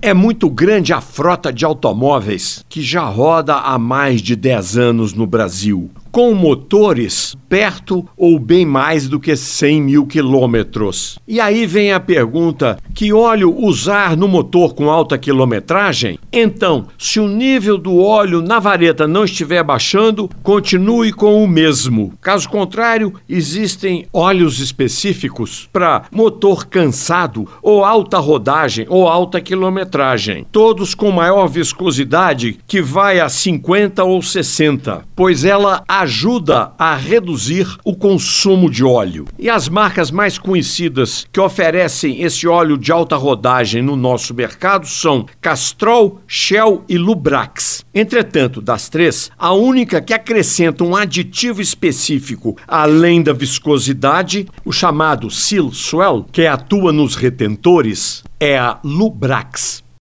É muito grande a frota de automóveis que já roda há mais de 10 anos no Brasil com motores perto ou bem mais do que 100 mil quilômetros. E aí vem a pergunta: que óleo usar no motor com alta quilometragem? Então, se o nível do óleo na vareta não estiver baixando, continue com o mesmo. Caso contrário, existem óleos específicos para motor cansado ou alta rodagem ou alta quilometragem, todos com maior viscosidade que vai a 50 ou 60, pois ela ajuda a reduzir o consumo de óleo. E as marcas mais conhecidas que oferecem esse óleo de alta rodagem no nosso mercado são Castrol, Shell e Lubrax. Entretanto, das três, a única que acrescenta um aditivo específico além da viscosidade, o chamado Seal Swell, que atua nos retentores, é a Lubrax.